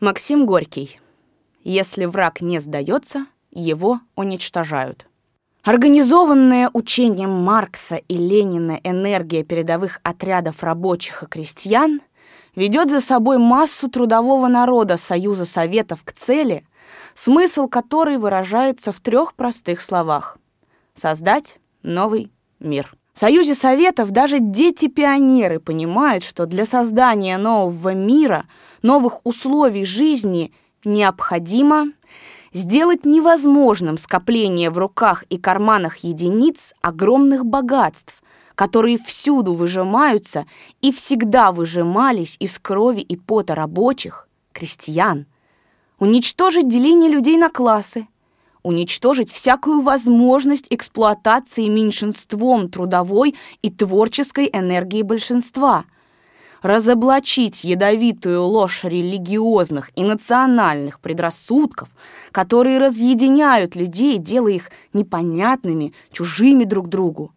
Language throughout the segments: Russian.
Максим Горький. Если враг не сдается, его уничтожают. Организованная учением Маркса и Ленина энергия передовых отрядов рабочих и крестьян ведет за собой массу трудового народа Союза Советов к цели, смысл которой выражается в трех простых словах – создать новый мир. Союзе Советов даже дети-пионеры понимают, что для создания нового мира, новых условий жизни необходимо сделать невозможным скопление в руках и карманах единиц огромных богатств, которые всюду выжимаются и всегда выжимались из крови и пота рабочих, крестьян. Уничтожить деление людей на классы – уничтожить всякую возможность эксплуатации меньшинством трудовой и творческой энергии большинства, разоблачить ядовитую ложь религиозных и национальных предрассудков, которые разъединяют людей, делая их непонятными, чужими друг другу,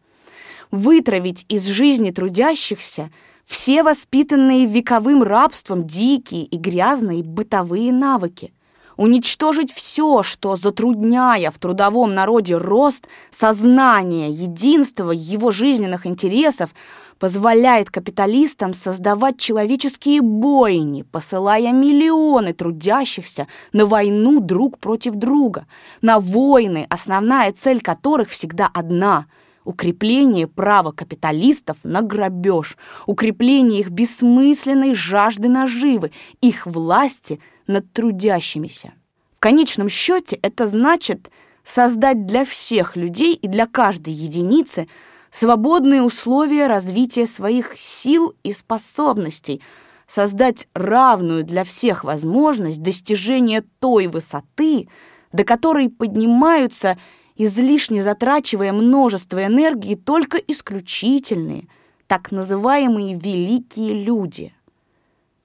вытравить из жизни трудящихся все воспитанные вековым рабством дикие и грязные бытовые навыки – уничтожить все, что, затрудняя в трудовом народе рост сознания, единства его жизненных интересов, позволяет капиталистам создавать человеческие бойни, посылая миллионы трудящихся на войну друг против друга, на войны, основная цель которых всегда одна – укрепление права капиталистов на грабеж, укрепление их бессмысленной жажды наживы, их власти над трудящимися. В конечном счете это значит создать для всех людей и для каждой единицы свободные условия развития своих сил и способностей, создать равную для всех возможность достижения той высоты, до которой поднимаются, излишне затрачивая множество энергии, только исключительные, так называемые великие люди.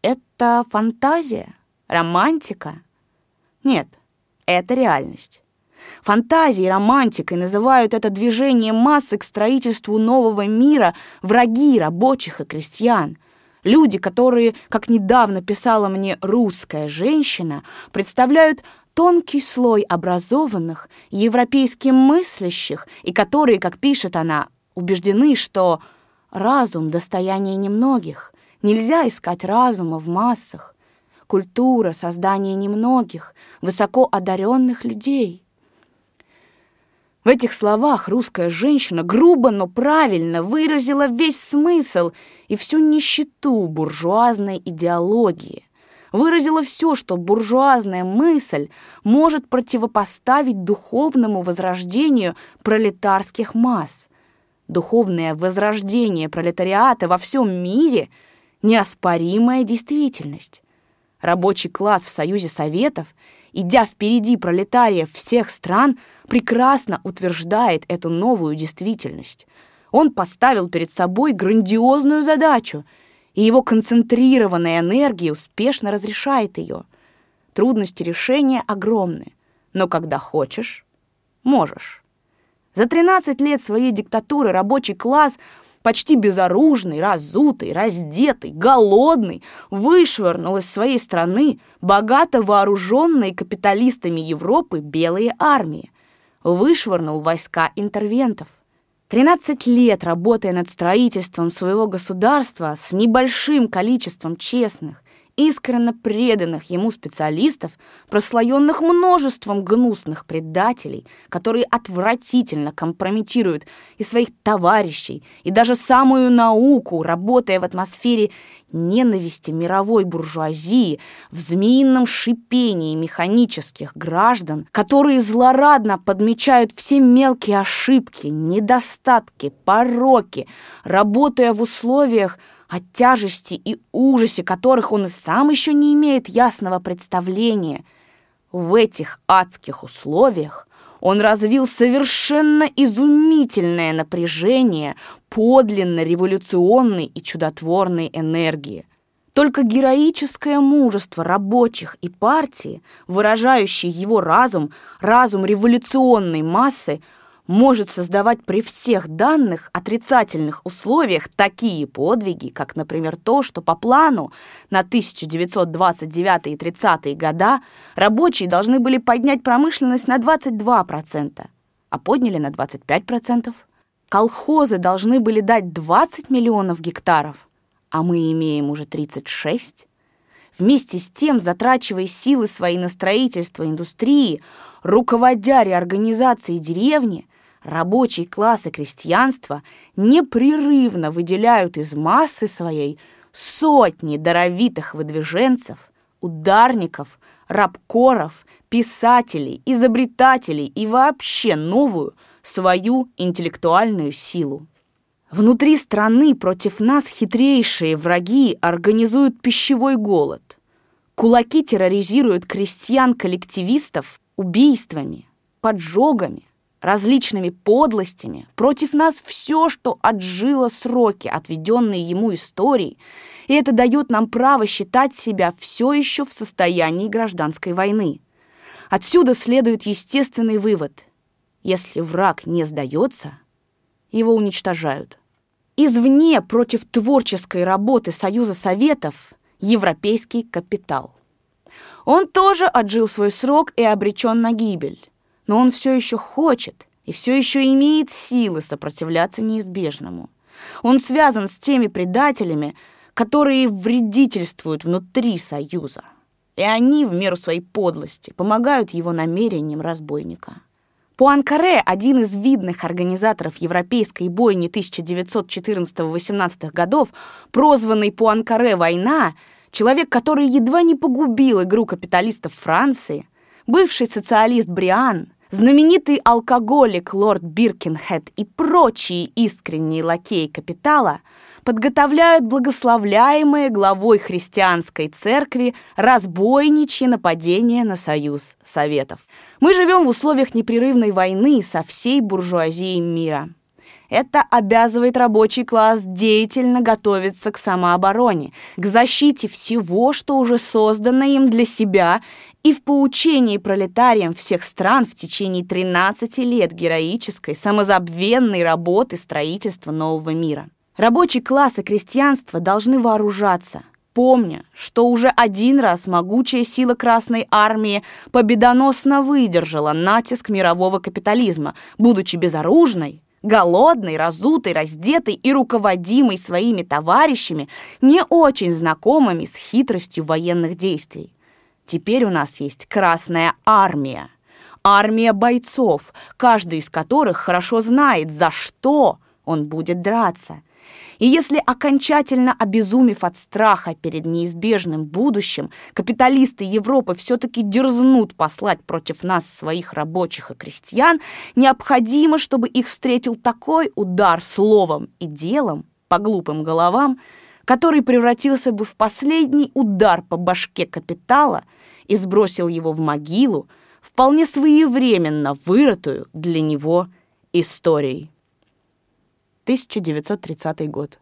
Это фантазия? Романтика? Нет, это реальность. Фантазией, романтикой называют это движение массы к строительству нового мира враги рабочих и крестьян. Люди, которые, как недавно писала мне русская женщина, представляют тонкий слой образованных, европейски мыслящих, и которые, как пишет она, убеждены, что разум — достояние немногих, нельзя искать разума в массах, культура, создание немногих, высоко одаренных людей. В этих словах русская женщина грубо, но правильно выразила весь смысл и всю нищету буржуазной идеологии. Выразила все, что буржуазная мысль может противопоставить духовному возрождению пролетарских масс. Духовное возрождение пролетариата во всем мире – неоспоримая действительность. Рабочий класс в Союзе Советов, идя впереди пролетариев всех стран, прекрасно утверждает эту новую действительность. Он поставил перед собой грандиозную задачу, и его концентрированная энергия успешно разрешает ее. Трудности решения огромны, но когда хочешь, можешь. За 13 лет своей диктатуры рабочий класс – почти безоружный, разутый, раздетый, голодный, вышвырнул из своей страны богато вооруженные капиталистами Европы белые армии, вышвырнул войска интервентов. 13 лет работая над строительством своего государства с небольшим количеством честных, искренне преданных ему специалистов, прослоенных множеством гнусных предателей, которые отвратительно компрометируют и своих товарищей, и даже самую науку, работая в атмосфере ненависти мировой буржуазии, в змеином шипении механических граждан, которые злорадно подмечают все мелкие ошибки, недостатки, пороки, работая в условиях, о тяжести и ужасе которых он и сам еще не имеет ясного представления. В этих адских условиях он развил совершенно изумительное напряжение подлинно революционной и чудотворной энергии. Только героическое мужество рабочих и партии, выражающий его разум, разум революционной массы, может создавать при всех данных отрицательных условиях такие подвиги, как, например, то, что по плану на 1929 и 30 года рабочие должны были поднять промышленность на 22%, а подняли на 25%. Колхозы должны были дать 20 миллионов гектаров, а мы имеем уже 36. Вместе с тем, затрачивая силы свои на строительство индустрии, руководя реорганизацией деревни, рабочий класс и крестьянство непрерывно выделяют из массы своей сотни даровитых выдвиженцев, ударников, рабкоров, писателей, изобретателей и вообще новую свою интеллектуальную силу. Внутри страны против нас хитрейшие враги организуют пищевой голод. Кулаки терроризируют крестьян-коллективистов убийствами, поджогами, различными подлостями. Против нас все, что отжило сроки, отведенные ему историей, и это дает нам право считать себя все еще в состоянии гражданской войны. Отсюда следует естественный вывод. Если враг не сдается, его уничтожают. Извне против творческой работы Союза Советов европейский капитал. Он тоже отжил свой срок и обречен на гибель но он все еще хочет и все еще имеет силы сопротивляться неизбежному. Он связан с теми предателями, которые вредительствуют внутри Союза. И они, в меру своей подлости, помогают его намерениям разбойника. Пуанкаре, один из видных организаторов европейской бойни 1914-18 годов, прозванный Пуанкаре «Война», человек, который едва не погубил игру капиталистов Франции, бывший социалист Бриан, Знаменитый алкоголик лорд Биркенхед и прочие искренние лакеи капитала подготовляют благословляемые главой христианской церкви разбойничье нападение на Союз Советов. Мы живем в условиях непрерывной войны со всей буржуазией мира. Это обязывает рабочий класс деятельно готовиться к самообороне, к защите всего, что уже создано им для себя и в поучении пролетариям всех стран в течение 13 лет героической, самозабвенной работы строительства нового мира. Рабочий класс и крестьянство должны вооружаться, помня, что уже один раз могучая сила Красной Армии победоносно выдержала натиск мирового капитализма, будучи безоружной, голодный, разутый, раздетый и руководимый своими товарищами, не очень знакомыми с хитростью военных действий. Теперь у нас есть Красная Армия. Армия бойцов, каждый из которых хорошо знает, за что он будет драться. И если окончательно обезумев от страха перед неизбежным будущим, капиталисты Европы все-таки дерзнут послать против нас своих рабочих и крестьян, необходимо, чтобы их встретил такой удар словом и делом по глупым головам, который превратился бы в последний удар по башке капитала и сбросил его в могилу, вполне своевременно вырытую для него историей. 1930 год.